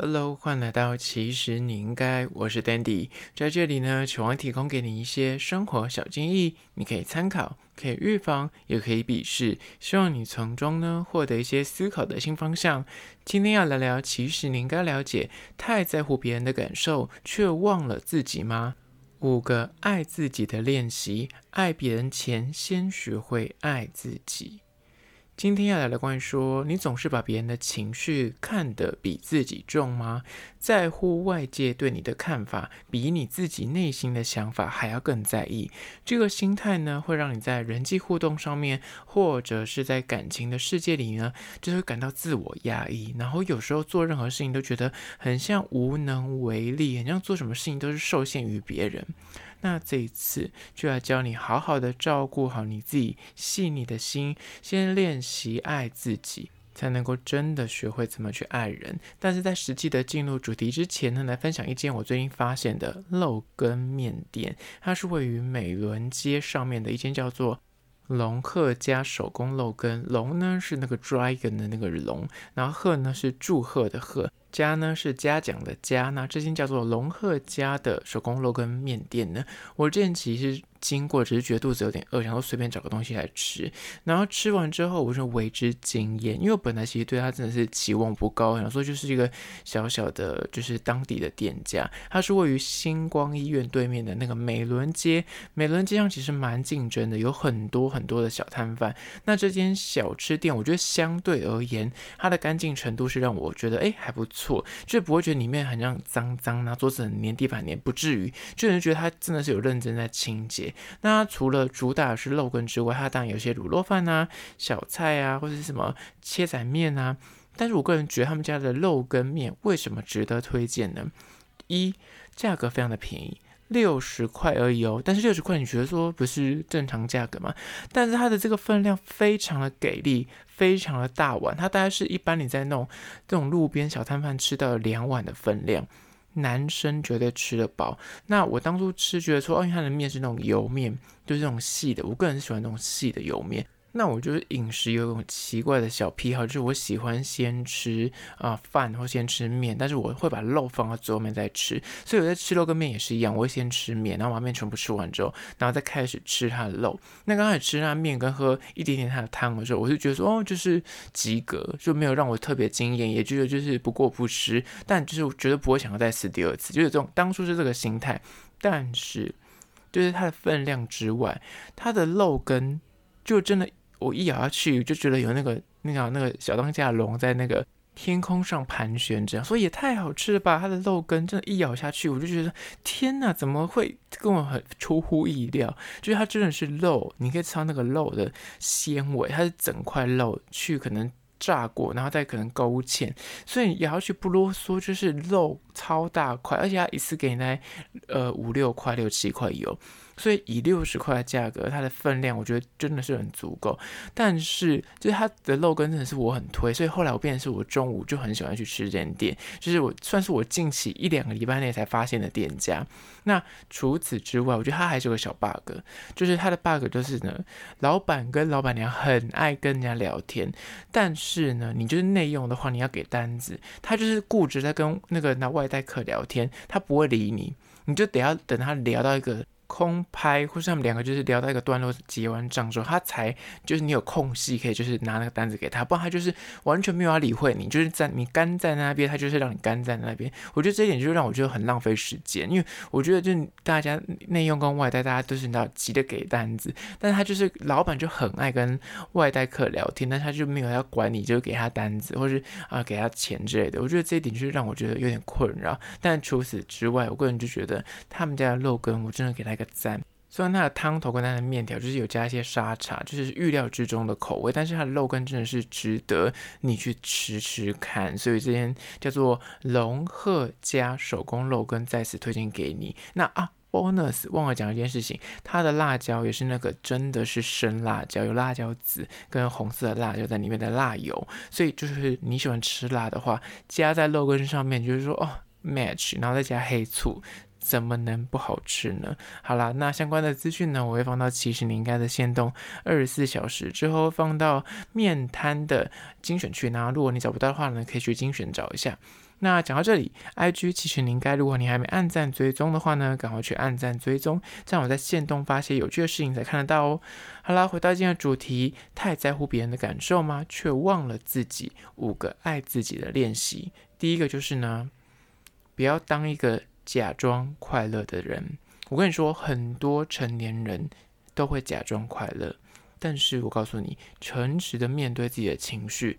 Hello，欢迎来到其实你应该，我是 Dandy，在这里呢，希望提供给你一些生活小建议，你可以参考，可以预防，也可以鄙视，希望你从中呢获得一些思考的新方向。今天要来聊，其实你应该了解，太在乎别人的感受，却忘了自己吗？五个爱自己的练习，爱别人前，先学会爱自己。今天要来的关于说，你总是把别人的情绪看得比自己重吗？在乎外界对你的看法，比你自己内心的想法还要更在意。这个心态呢，会让你在人际互动上面，或者是在感情的世界里呢，就会感到自我压抑。然后有时候做任何事情都觉得很像无能为力，很像做什么事情都是受限于别人。那这一次就要教你好好的照顾好你自己细腻的心，先练习爱自己，才能够真的学会怎么去爱人。但是在实际的进入主题之前呢，来分享一间我最近发现的肉羹面店，它是位于美伦街上面的一间叫做龙鹤家手工肉羹。龙呢是那个 dragon 的那个龙，然后鹤呢是祝贺的贺。家呢是嘉奖的嘉，那这间叫做龙鹤家的手工肉羹面店呢，我之前其实。经过只是觉得肚子有点饿，然后随便找个东西来吃，然后吃完之后我就为之惊艳，因为我本来其实对他真的是期望不高，想说就是一个小小的，就是当地的店家，它是位于星光医院对面的那个美伦街，美伦街上其实蛮竞争的，有很多很多的小摊贩。那这间小吃店，我觉得相对而言，它的干净程度是让我觉得哎还不错，错就不会觉得里面很像脏脏啊，桌子很黏，地板黏，不至于，就人觉得它真的是有认真在清洁。那除了主打的是肉羹之外，它当然有些卤肉饭呐、小菜啊，或者是什么切仔面呐。但是我个人觉得他们家的肉羹面为什么值得推荐呢？一，价格非常的便宜，六十块而已哦。但是六十块你觉得说不是正常价格吗？但是它的这个分量非常的给力，非常的大碗，它大概是一般你在那种这种路边小摊贩吃到两碗的分量。男生绝对吃得饱。那我当初吃觉得说，哦，因为它的面是那种油面，就是那种细的。我个人是喜欢那种细的油面。那我就是饮食有一种奇怪的小癖好，就是我喜欢先吃啊、呃、饭或先吃面，但是我会把肉放到最后面再吃。所以我在吃肉跟面也是一样，我会先吃面，然后把面全部吃完之后，然后再开始吃它的肉。那刚开始吃它面跟喝一点点它的汤的时候，我就觉得说哦，就是及格，就没有让我特别惊艳，也就是就是不过不失，但就是我绝对不会想要再吃第二次，就是这种当初是这个心态。但是就是它的分量之外，它的肉跟就真的。我一咬下去，就觉得有那个、那个、那个小当家的龙在那个天空上盘旋这样，所以也太好吃了吧！它的肉羹真的，一咬下去，我就觉得天哪，怎么会跟我很出乎意料？就是它真的是肉，你可以吃到那个肉的纤维，它是整块肉去可能炸过，然后再可能勾芡，所以咬下去不啰嗦，就是肉超大块，而且它一次给你来呃五六块、六七块油。所以以六十块的价格，它的分量我觉得真的是很足够。但是就是它的肉羹真的是我很推，所以后来我变成是我中午就很喜欢去吃这间店，就是我算是我近期一两个礼拜内才发现的店家。那除此之外，我觉得它还是有个小 bug，就是它的 bug 就是呢，老板跟老板娘很爱跟人家聊天，但是呢，你就是内用的话，你要给单子，他就是固执在跟那个那外带客聊天，他不会理你，你就得要等他聊到一个。空拍，或是他们两个就是聊到一个段落结完账之后，他才就是你有空隙可以就是拿那个单子给他，不然他就是完全没有要理会你，就是在你干在那边，他就是让你干在那边。我觉得这一点就让我觉得很浪费时间，因为我觉得就是大家内用跟外带，大家都是你知道急着给单子，但是他就是老板就很爱跟外带客聊天，但他就没有要管你，就给他单子或是啊给他钱之类的。我觉得这一点就是让我觉得有点困扰。但除此之外，我个人就觉得他们家的肉羹，我真的给他。个赞，虽然它的汤头跟它的面条就是有加一些沙茶，就是预料之中的口味，但是它的肉羹真的是值得你去吃吃看。所以这间叫做龙鹤家手工肉羹再次推荐给你。那啊，bonus 忘了讲一件事情，它的辣椒也是那个真的是生辣椒，有辣椒籽跟红色的辣椒在里面的辣油，所以就是你喜欢吃辣的话，加在肉羹上面，就是说哦。match，然后再加黑醋。怎么能不好吃呢？好啦，那相关的资讯呢，我会放到其实你应该的限动二十四小时之后放到面摊的精选区，然后如果你找不到的话呢，可以去精选找一下。那讲到这里，IG 其实你应该，如果你还没按赞追踪的话呢，赶快去按赞追踪，这样我在线动发些有趣的事情才看得到哦。好啦，回到今天的主题，太在乎别人的感受吗？却忘了自己。五个爱自己的练习，第一个就是呢，不要当一个。假装快乐的人，我跟你说，很多成年人都会假装快乐，但是我告诉你，诚实的面对自己的情绪，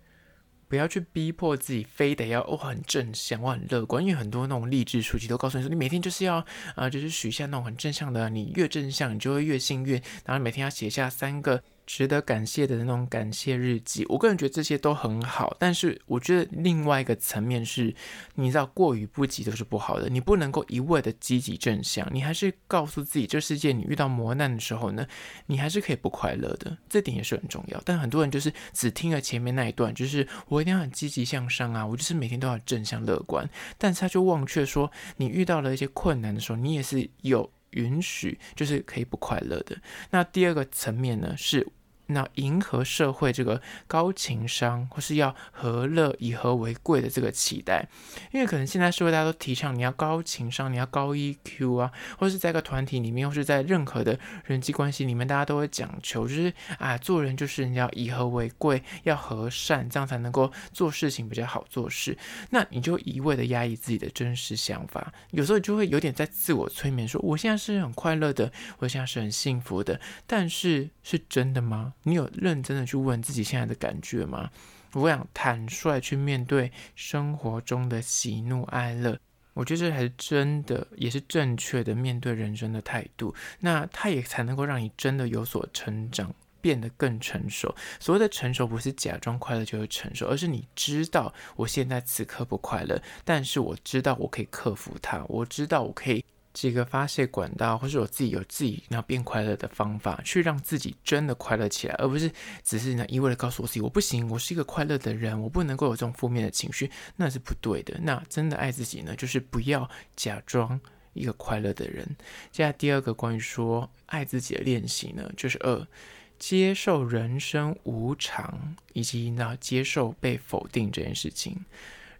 不要去逼迫自己，非得要哦很正向，我很乐观，因为很多那种励志书籍都告诉你说，你每天就是要啊、就是许下那种很正向的，你越正向，你就会越幸运，然后每天要写下三个。值得感谢的那种感谢日记，我个人觉得这些都很好。但是我觉得另外一个层面是，你知道过于不及都是不好的。你不能够一味的积极正向，你还是告诉自己，这世界你遇到磨难的时候呢，你还是可以不快乐的。这点也是很重要。但很多人就是只听了前面那一段，就是我一定要很积极向上啊，我就是每天都要正向乐观。但是他就忘却说，你遇到了一些困难的时候，你也是有允许，就是可以不快乐的。那第二个层面呢是。那迎合社会这个高情商，或是要和乐以和为贵的这个期待，因为可能现在社会大家都提倡你要高情商，你要高 EQ 啊，或是在一个团体里面，或是在任何的人际关系里面，大家都会讲求，就是啊，做人就是你要以和为贵，要和善，这样才能够做事情比较好做事。那你就一味的压抑自己的真实想法，有时候就会有点在自我催眠，说我现在是很快乐的，我现在是很幸福的，但是是真的吗？你有认真的去问自己现在的感觉吗？我想坦率去面对生活中的喜怒哀乐，我觉得这才是真的，也是正确的面对人生的态度。那它也才能够让你真的有所成长，变得更成熟。所谓的成熟，不是假装快乐就会成熟，而是你知道我现在此刻不快乐，但是我知道我可以克服它，我知道我可以。几个发泄管道，或是我自己有自己要变快乐的方法，去让自己真的快乐起来，而不是只是呢一味的告诉我自己我不行，我是一个快乐的人，我不能够有这种负面的情绪，那是不对的。那真的爱自己呢，就是不要假装一个快乐的人。接下来第二个关于说爱自己的练习呢，就是二，接受人生无常，以及呢接受被否定这件事情。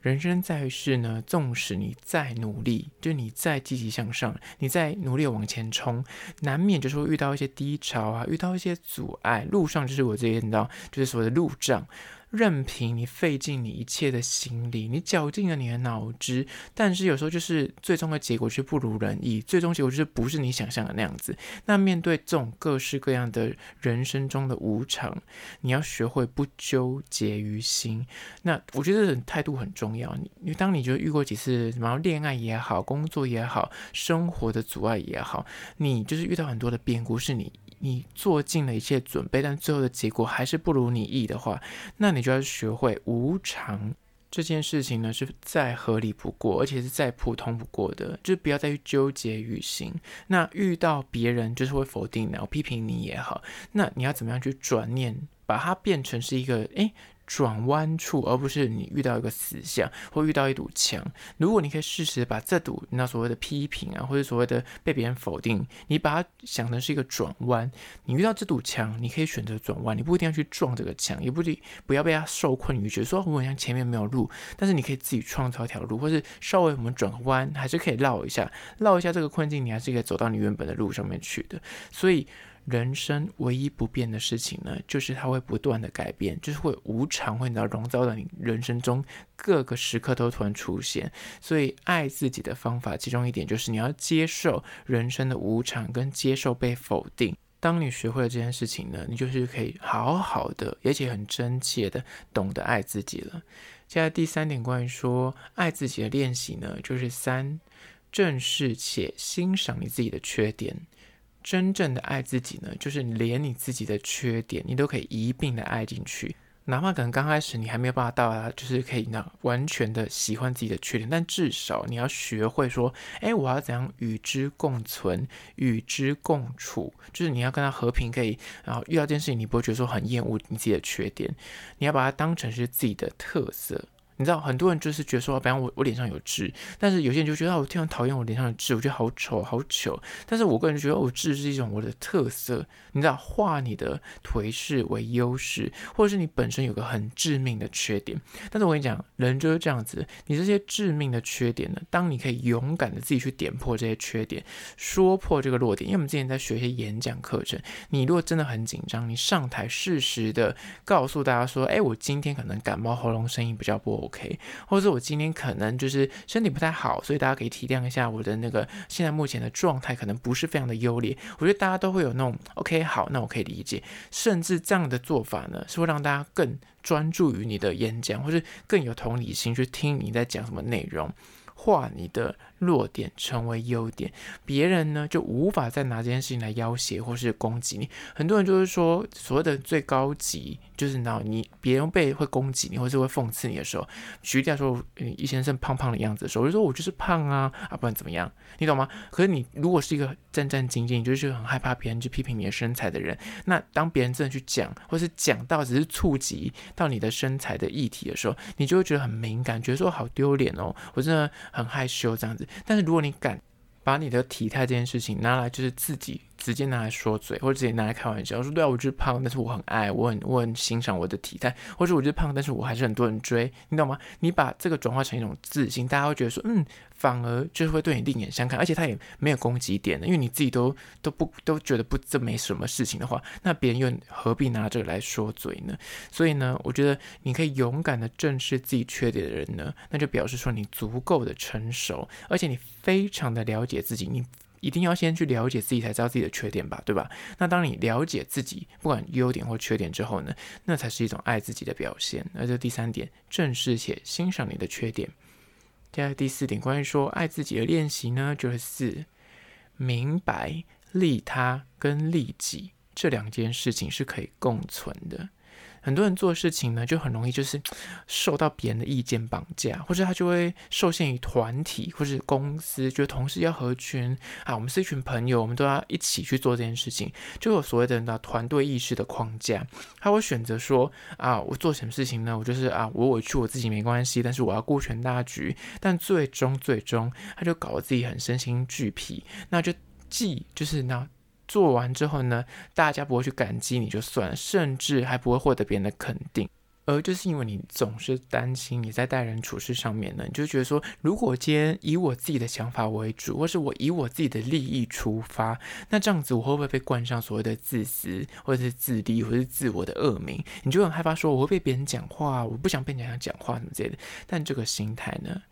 人生在世呢，纵使你再努力，就你再积极向上，你再努力往前冲，难免就是会遇到一些低潮啊，遇到一些阻碍，路上就是我这些你知道，就是所谓的路障。任凭你费尽你一切的心力，你绞尽了你的脑汁，但是有时候就是最终的结果却不如人意，最终结果就是不是你想象的那样子。那面对这种各式各样的人生中的无常，你要学会不纠结于心。那我觉得这种态度很重要。你，你当你就遇过几次什么恋爱也好，工作也好，生活的阻碍也好，你就是遇到很多的变故，是你。你做尽了一切准备，但最后的结果还是不如你意的话，那你就要学会无常这件事情呢，是再合理不过，而且是再普通不过的，就不要再去纠结于心。那遇到别人就是会否定你，然后批评你也好，那你要怎么样去转念，把它变成是一个诶。转弯处，而不是你遇到一个死巷或遇到一堵墙。如果你可以适时把这堵那所谓的批评啊，或者所谓的被别人否定，你把它想成是一个转弯。你遇到这堵墙，你可以选择转弯，你不一定要去撞这个墙，也不一不要被它受困于，觉得说我好像前面没有路，但是你可以自己创造一条路，或是稍微我们转个弯，还是可以绕一下，绕一下这个困境，你还是可以走到你原本的路上面去的。所以。人生唯一不变的事情呢，就是它会不断的改变，就是会无常，会你知道，笼罩在你人生中各个时刻都突然出现。所以，爱自己的方法，其中一点就是你要接受人生的无常，跟接受被否定。当你学会了这件事情呢，你就是可以好好的，而且很真切的懂得爱自己了。接下来第三点，关于说爱自己的练习呢，就是三，正视且欣赏你自己的缺点。真正的爱自己呢，就是连你自己的缺点，你都可以一并的爱进去。哪怕可能刚开始你还没有办法到达，就是可以那完全的喜欢自己的缺点，但至少你要学会说，哎，我要怎样与之共存，与之共处，就是你要跟他和平，可以，然后遇到这件事情，你不会觉得说很厌恶你自己的缺点，你要把它当成是自己的特色。你知道，很多人就是觉得说，比方我我脸上有痣，但是有些人就觉得我非常讨厌我脸上的痣，我觉得好丑好糗。但是我个人觉得，我痣是一种我的特色。你知道，化你的颓势为优势，或者是你本身有个很致命的缺点。但是我跟你讲，人就是这样子，你这些致命的缺点呢，当你可以勇敢的自己去点破这些缺点，说破这个弱点。因为我们之前在学一些演讲课程，你如果真的很紧张，你上台适时的告诉大家说，哎，我今天可能感冒，喉咙声音比较不 OK，或者是我今天可能就是身体不太好，所以大家可以体谅一下我的那个现在目前的状态，可能不是非常的优劣。我觉得大家都会有那种 OK。好，那我可以理解，甚至这样的做法呢，是会让大家更专注于你的演讲，或是更有同理心去听你在讲什么内容，化你的弱点成为优点，别人呢就无法再拿这件事情来要挟或是攻击你。很多人就是说，所谓的最高级。就是那，你别人被会攻击你，或是会讽刺你的时候，举例来说，易先生胖胖的样子的时候，我就说我就是胖啊，啊，不然怎么样？你懂吗？可是你如果是一个战战兢兢，就是很害怕别人去批评你的身材的人，那当别人真的去讲，或是讲到只是触及到你的身材的议题的时候，你就会觉得很敏感，觉得说好丢脸哦，我真的很害羞这样子。但是如果你敢把你的体态这件事情拿来，就是自己。直接拿来说嘴，或者直接拿来开玩笑，说对啊，我就是胖，但是我很爱，我很我很欣赏我的体态，或者我就是胖，但是我还是很多人追，你懂吗？你把这个转化成一种自信，大家会觉得说，嗯，反而就是会对你另眼相看，而且他也没有攻击点的，因为你自己都都不都觉得不这没什么事情的话，那别人又何必拿这个来说嘴呢？所以呢，我觉得你可以勇敢的正视自己缺点的人呢，那就表示说你足够的成熟，而且你非常的了解自己，你。一定要先去了解自己，才知道自己的缺点吧，对吧？那当你了解自己，不管优点或缺点之后呢，那才是一种爱自己的表现。那这第三点，正视且欣赏你的缺点。接下来第四点，关于说爱自己的练习呢，就是四，明白利他跟利己这两件事情是可以共存的。很多人做事情呢，就很容易就是受到别人的意见绑架，或者他就会受限于团体或是公司，觉得同事要合群啊，我们是一群朋友，我们都要一起去做这件事情，就有所谓的那团队意识的框架。他会选择说啊，我做什么事情呢？我就是啊，我委屈我自己没关系，但是我要顾全大局。但最终最终，他就搞得自己很身心俱疲，那就既就是那。做完之后呢，大家不会去感激你就算了，甚至还不会获得别人的肯定。而就是因为你总是担心你在待人处事上面呢，你就觉得说，如果今天以我自己的想法为主，或是我以我自己的利益出发，那这样子我会不会被冠上所谓的自私，或者是自利，或者是自我的恶名？你就很害怕说我会被别人讲话，我不想被人家讲话什么之类的。但这个心态呢，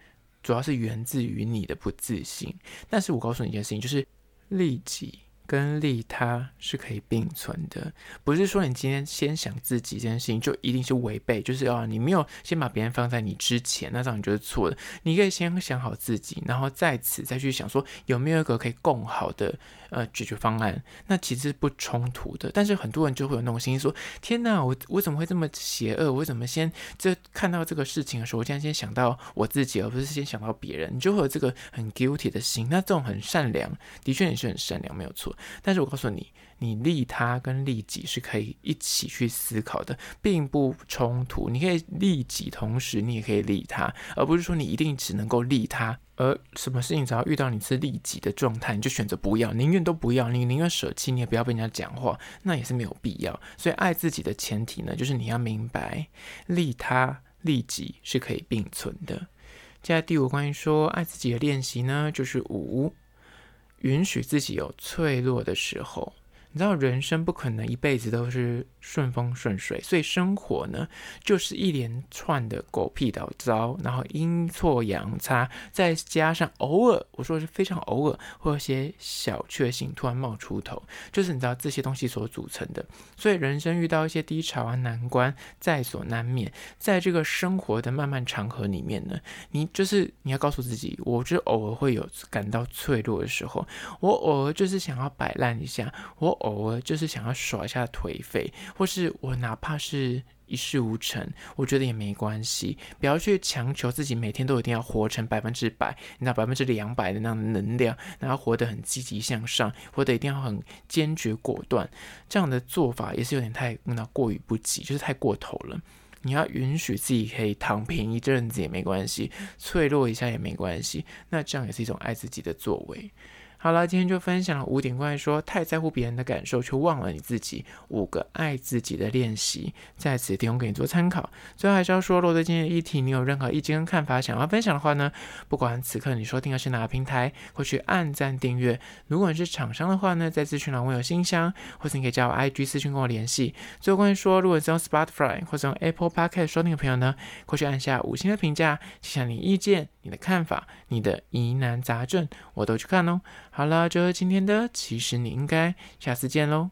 主要是源自于你的不自信。但是我告诉你一件事情，就是利己。跟利他是可以并存的，不是说你今天先想自己这件事情就一定是违背，就是哦，你没有先把别人放在你之前，那这样你就是错的。你可以先想好自己，然后在此再去想说有没有一个可以更好的呃解决方案，那其实不冲突的。但是很多人就会有那种心说：天哪，我我怎么会这么邪恶？我怎么先这看到这个事情的时候，我竟然先想到我自己，而不是先想到别人？你就会有这个很 guilty 的心。那这种很善良，的确也是很善良，没有错。但是我告诉你，你利他跟利己是可以一起去思考的，并不冲突。你可以利己，同时你也可以利他，而不是说你一定只能够利他。而什么事情只要遇到你是利己的状态，你就选择不要，宁愿都不要，你宁愿舍弃，你也不要被人家讲话，那也是没有必要。所以爱自己的前提呢，就是你要明白，利他利己是可以并存的。接下来第五，关于说爱自己的练习呢，就是五。允许自己有脆弱的时候。你知道人生不可能一辈子都是顺风顺水，所以生活呢就是一连串的狗屁倒糟，然后阴错阳差，再加上偶尔，我说是非常偶尔，会有些小确幸突然冒出头，就是你知道这些东西所组成的。所以人生遇到一些低潮啊难关在所难免，在这个生活的漫漫长河里面呢，你就是你要告诉自己，我就偶尔会有感到脆弱的时候，我偶尔就是想要摆烂一下，我。偶尔就是想要耍一下颓废，或是我哪怕是一事无成，我觉得也没关系。不要去强求自己每天都一定要活成百分之百，你知道百分之两百的那样的能量，然后活得很积极向上，活得一定要很坚决果断。这样的做法也是有点太那过于不及，就是太过头了。你要允许自己可以躺平一阵子也没关系，脆弱一下也没关系。那这样也是一种爱自己的作为。好了，今天就分享了五点关于说太在乎别人的感受却忘了你自己五个爱自己的练习，在此提供给你做参考。最后还是要说，如果对今天的议题你有任何意见跟看法想要分享的话呢，不管此刻你收听的是哪个平台，或去按赞订阅。如果你是厂商的话呢，在资讯栏我有信箱，或是你可以加我 IG 私讯跟我联系。最后关于说，如果你是用 Spotify 或者用 Apple Podcast 收听的朋友呢，过去按下五星的评价，写下你意见、你的看法、你的疑难杂症，我都去看哦。好了，这是今天的，其实你应该下次见喽。